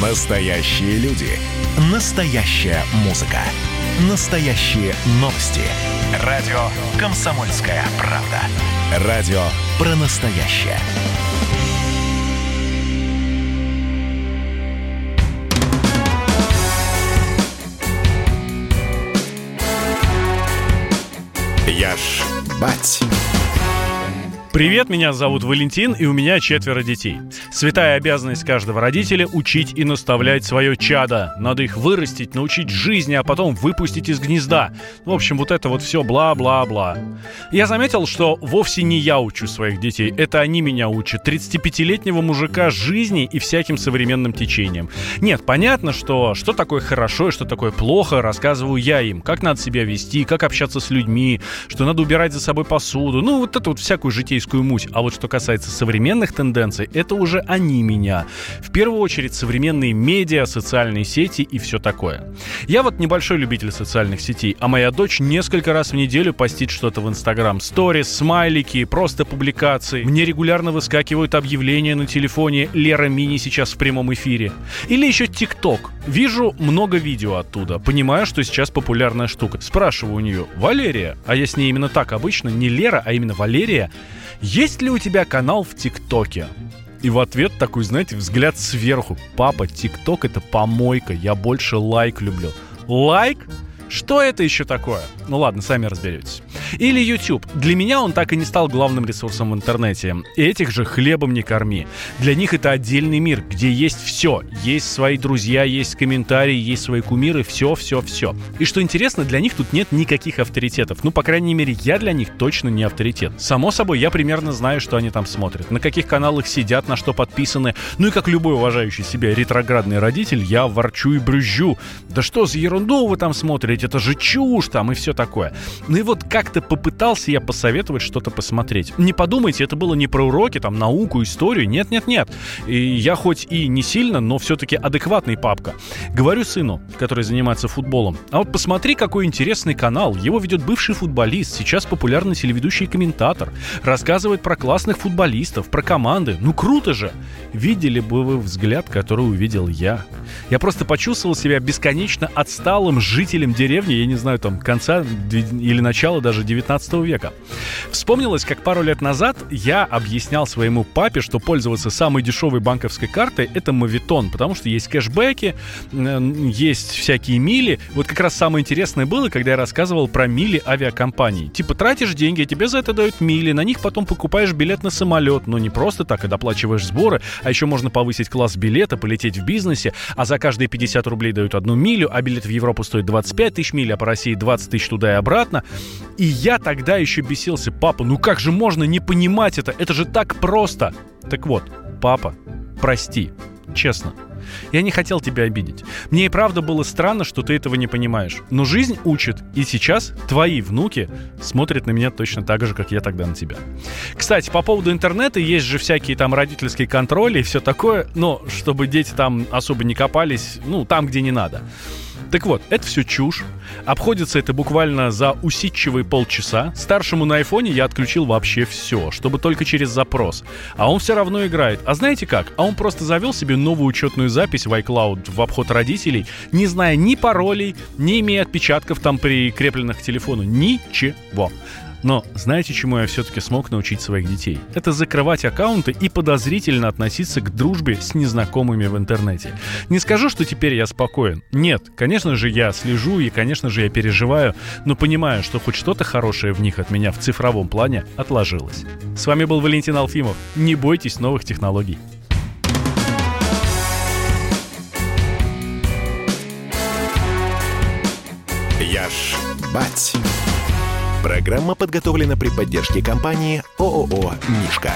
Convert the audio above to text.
Настоящие люди. Настоящая музыка. Настоящие новости. Радио «Комсомольская правда». Радио про настоящее. Я ж бать. Привет, меня зовут Валентин, и у меня четверо детей. Святая обязанность каждого родителя — учить и наставлять свое чадо. Надо их вырастить, научить жизни, а потом выпустить из гнезда. В общем, вот это вот все бла-бла-бла. Я заметил, что вовсе не я учу своих детей, это они меня учат. 35-летнего мужика жизни и всяким современным течением. Нет, понятно, что что такое хорошо и что такое плохо, рассказываю я им. Как надо себя вести, как общаться с людьми, что надо убирать за собой посуду. Ну, вот это вот всякую житейскую муть. А вот что касается современных тенденций, это уже они меня. В первую очередь современные медиа, социальные сети и все такое. Я вот небольшой любитель социальных сетей, а моя дочь несколько раз в неделю постит что-то в Инстаграм. Сторис, смайлики, просто публикации. Мне регулярно выскакивают объявления на телефоне «Лера Мини сейчас в прямом эфире». Или еще ТикТок. Вижу много видео оттуда. Понимаю, что сейчас популярная штука. Спрашиваю у нее, Валерия, а я с ней именно так обычно, не Лера, а именно Валерия, есть ли у тебя канал в ТикТоке? И в ответ такой, знаете, взгляд сверху. Папа, ТикТок это помойка, я больше Likee люблю. Likee? Что это еще такое? Ну ладно, сами разберетесь. Или YouTube. Для меня он так и не стал главным ресурсом в интернете. Этих же хлебом не корми. Для них это отдельный мир, где есть все. Есть свои друзья, есть комментарии, есть свои кумиры, все, все, все. И что интересно, для них тут нет никаких авторитетов. Ну, по крайней мере, я для них точно не авторитет. Само собой, я примерно знаю, что они там смотрят, на каких каналах сидят, на что подписаны. Ну и как любой уважающий себя ретроградный родитель, я ворчу и брюзжу. Да что за ерунду вы там смотрите? Это же чушь там и все такое. Ну и вот как-то попытался я посоветовать что-то посмотреть. Не подумайте, это было не про уроки, там, науку, историю. Нет-нет-нет. И я хоть и не сильно, но все-таки адекватный папка. Говорю сыну, который занимается футболом, а вот посмотри, какой интересный канал. Его ведет бывший футболист, сейчас популярный телеведущий и комментатор. Рассказывает про классных футболистов, про команды. Ну круто же! Видели бы вы взгляд, который увидел я. Я просто почувствовал себя бесконечно отсталым жителем деревни, я не знаю, там, конца или начала даже 19 века. Вспомнилось, как пару лет назад я объяснял своему папе, что пользоваться самой дешевой банковской картой — это мавитон, потому что есть кэшбэки, есть всякие мили. Вот как раз самое интересное было, когда я рассказывал про мили авиакомпаний. Типа тратишь деньги, а тебе за это дают мили, на них потом покупаешь билет на самолет, но не просто так, а доплачиваешь сборы, а еще можно повысить класс билета, полететь в бизнесе, а за каждые 50 рублей дают одну милю, а билет в Европу стоит 25 тысяч миль, а по России 20 тысяч туда и обратно. И я тогда еще бесился, папа, ну как же можно не понимать это? Это же так просто. Так вот, папа, прости, честно. Я не хотел тебя обидеть. Мне и правда было странно, что ты этого не понимаешь. Но жизнь учит, и сейчас твои внуки смотрят на меня точно так же, как я тогда на тебя. Кстати, по поводу интернета, есть же всякие там родительские контроли и все такое, но чтобы дети там особо не копались, ну, там, где не надо. Так вот, это все чушь. Обходится это буквально за усидчивые полчаса. Старшему на айфоне я отключил вообще все, чтобы только через запрос. А он все равно играет. А знаете как? А он просто завел себе новую учетную запись в iCloud в обход родителей, не зная ни паролей, не имея отпечатков там прикрепленных к телефону. Ничего. Но знаете, чему я все-таки смог научить своих детей? Это закрывать аккаунты и подозрительно относиться к дружбе с незнакомыми в интернете. Не скажу, что теперь я спокоен. Нет, конечно же я слежу и, конечно же, я переживаю, но понимаю, что хоть что-то хорошее в них от меня в цифровом плане отложилось. С вами был Валентин Алфимов. Не бойтесь новых технологий. Я ж бать. Программа подготовлена при поддержке компании ООО «Мишка».